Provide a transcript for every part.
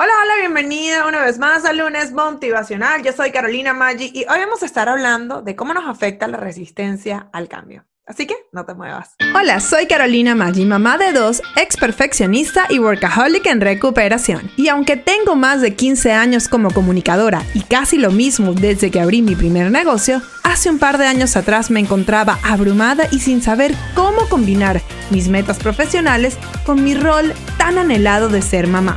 Hola, hola, bienvenida una vez más al lunes motivacional. Yo soy Carolina Maggi y hoy vamos a estar hablando de cómo nos afecta la resistencia al cambio. Así que no te muevas. Hola, soy Carolina Maggi, mamá de dos, ex perfeccionista y workaholic en recuperación. Y aunque tengo más de 15 años como comunicadora y casi lo mismo desde que abrí mi primer negocio, hace un par de años atrás me encontraba abrumada y sin saber cómo combinar mis metas profesionales con mi rol tan anhelado de ser mamá.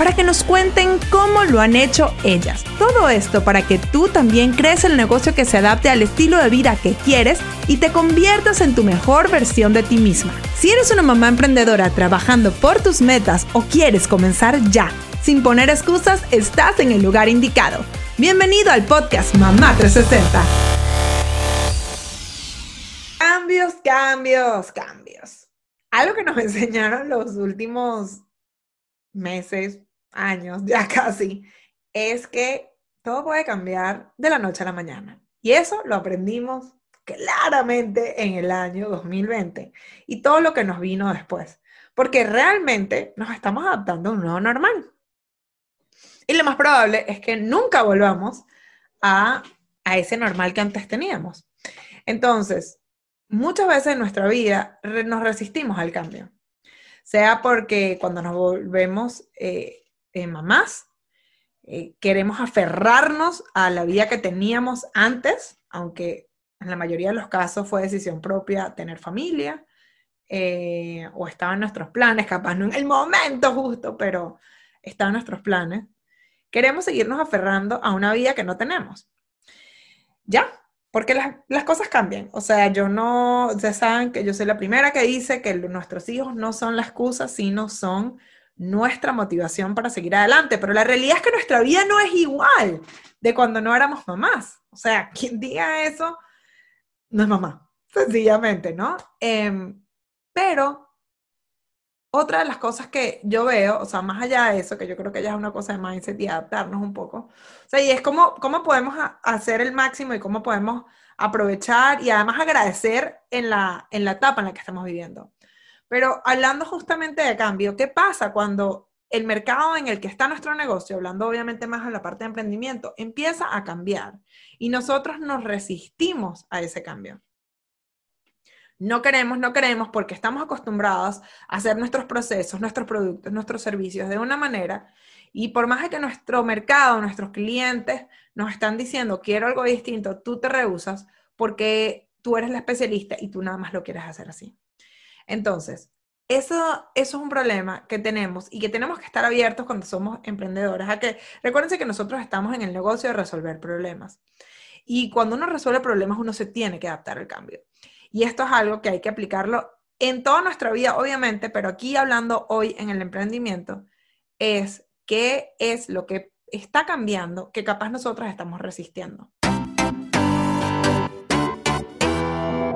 para que nos cuenten cómo lo han hecho ellas. Todo esto para que tú también crees el negocio que se adapte al estilo de vida que quieres y te conviertas en tu mejor versión de ti misma. Si eres una mamá emprendedora trabajando por tus metas o quieres comenzar ya, sin poner excusas, estás en el lugar indicado. Bienvenido al podcast Mamá 360. Cambios, cambios, cambios. Algo que nos enseñaron los últimos meses, años, ya casi, es que todo puede cambiar de la noche a la mañana. Y eso lo aprendimos claramente en el año 2020 y todo lo que nos vino después, porque realmente nos estamos adaptando a un nuevo normal. Y lo más probable es que nunca volvamos a, a ese normal que antes teníamos. Entonces, muchas veces en nuestra vida nos resistimos al cambio, sea porque cuando nos volvemos eh, eh, mamás, eh, queremos aferrarnos a la vida que teníamos antes, aunque en la mayoría de los casos fue decisión propia tener familia, o estaba en nuestros planes, capaz no en el momento justo, pero estaba en nuestros planes. Queremos seguirnos aferrando a una vida que no tenemos. Ya, porque las, cosas cambian. O sea, yo no, ustedes saben que yo soy la primera que dice que nuestros hijos no son la excusa, sino son nuestra motivación para seguir adelante. Pero la realidad es que nuestra vida no es igual de cuando no éramos mamás. O sea, quien diga eso no es mamá, sencillamente, ¿no? Em, pero otra de las cosas que yo veo, o sea, más allá de eso, que yo creo que ya es una cosa de mindset y adaptarnos un poco, o sea, y es cómo, cómo podemos hacer el máximo y cómo podemos aprovechar y además agradecer en la, en la etapa en la que estamos viviendo. Pero hablando justamente de cambio, ¿qué pasa cuando el mercado en el que está nuestro negocio, hablando obviamente más en la parte de emprendimiento, empieza a cambiar y nosotros nos resistimos a ese cambio? No queremos, no queremos porque estamos acostumbrados a hacer nuestros procesos, nuestros productos, nuestros servicios de una manera y por más de que nuestro mercado, nuestros clientes nos están diciendo quiero algo distinto, tú te rehusas porque tú eres la especialista y tú nada más lo quieres hacer así. Entonces, eso, es un problema que tenemos y que tenemos que estar abiertos cuando somos emprendedores. A que recuérdense que nosotros estamos en el negocio de resolver problemas. Y cuando uno resuelve problemas, uno se tiene que adaptar al cambio. Y esto es algo que hay que aplicarlo en toda nuestra vida, obviamente, pero aquí hablando hoy en el emprendimiento, es qué es lo que está cambiando que capaz nosotros estamos resistiendo.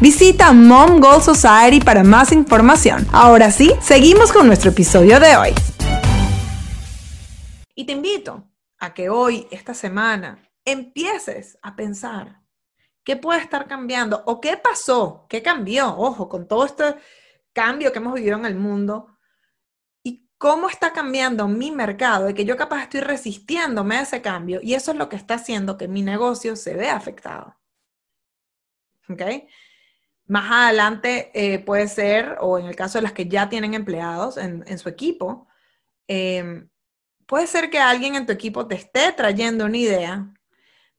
Visita Mom Goal Society para más información. Ahora sí, seguimos con nuestro episodio de hoy. Y te invito a que hoy, esta semana, empieces a pensar qué puede estar cambiando o qué pasó, qué cambió, ojo, con todo este cambio que hemos vivido en el mundo y cómo está cambiando mi mercado y que yo capaz estoy resistiéndome a ese cambio y eso es lo que está haciendo que mi negocio se vea afectado. ¿Ok? Más adelante eh, puede ser, o en el caso de las que ya tienen empleados en, su equipo, em, puede ser que alguien en tu equipo te esté trayendo una idea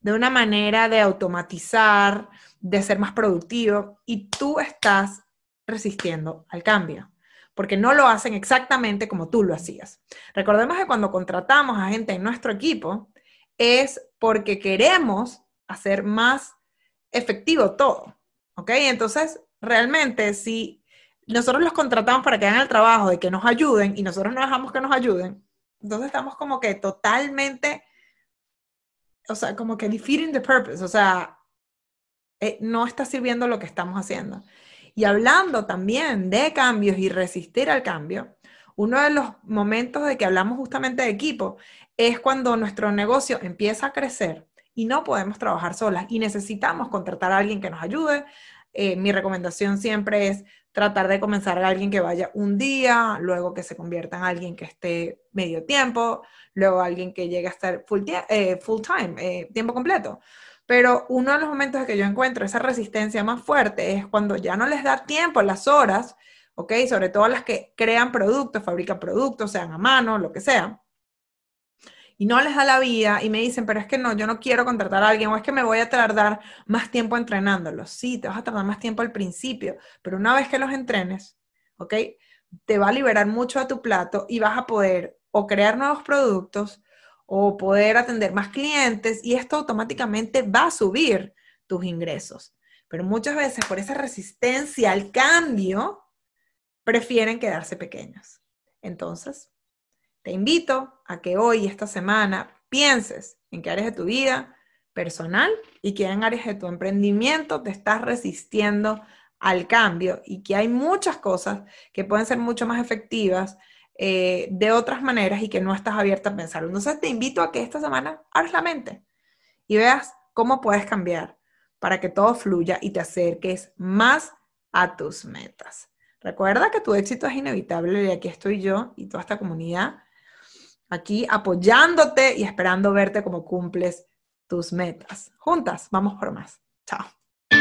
de una manera de automatizar, de ser más productivo y tú estás resistiendo al cambio, porque no lo hacen exactamente como tú lo hacías. Recordemos que cuando contratamos a gente en nuestro equipo es porque queremos hacer más efectivo todo, ¿ok? Entonces, realmente si nosotros los contratamos para que hagan el trabajo de que nos ayuden y nosotros no dejamos que nos ayuden, entonces estamos como que totalmente, o sea, como que defeating the purpose, o sea, eh, no está sirviendo lo que estamos haciendo. Y hablando también de cambios y resistir al cambio, uno de los momentos de que hablamos justamente de equipo es cuando nuestro negocio empieza a crecer y no podemos trabajar solas y necesitamos contratar a alguien que nos ayude. Eh, mi recomendación siempre es tratar de comenzar a alguien que vaya un día, luego que se convierta en alguien que esté medio tiempo, luego alguien que llegue a estar full, eh, time, eh, tiempo completo. Pero uno de los momentos en que yo encuentro esa resistencia más fuerte es cuando ya no les da tiempo las horas, ¿ok? Sobre todo las que crean productos, fabrican productos, sean a mano, lo que sea y no les da la vida y me dicen, pero es que no, yo no quiero contratar a alguien o es que me voy a tardar más tiempo entrenándolos. Sí, te vas a tardar más tiempo al principio, pero una vez que los entrenes, ¿ok? Te va a liberar mucho a tu plato y vas a poder o crear nuevos productos o poder atender más clientes y esto automáticamente va a subir tus ingresos. Pero muchas veces por esa resistencia al cambio, prefieren quedarse pequeños. Entonces, te invito a que hoy, esta semana, pienses en qué áreas de tu vida personal y qué áreas de tu emprendimiento te estás resistiendo al cambio y que hay muchas cosas que pueden ser mucho más efectivas eh, de otras maneras y que no estás abierta a pensarlo. Entonces te invito a que esta semana abras la mente y veas cómo puedes cambiar para que todo fluya y te acerques más a tus metas. Recuerda que tu éxito es inevitable y aquí estoy yo y toda esta comunidad aquí apoyándote y esperando verte como cumples tus metas. Juntas, vamos por más. Chao.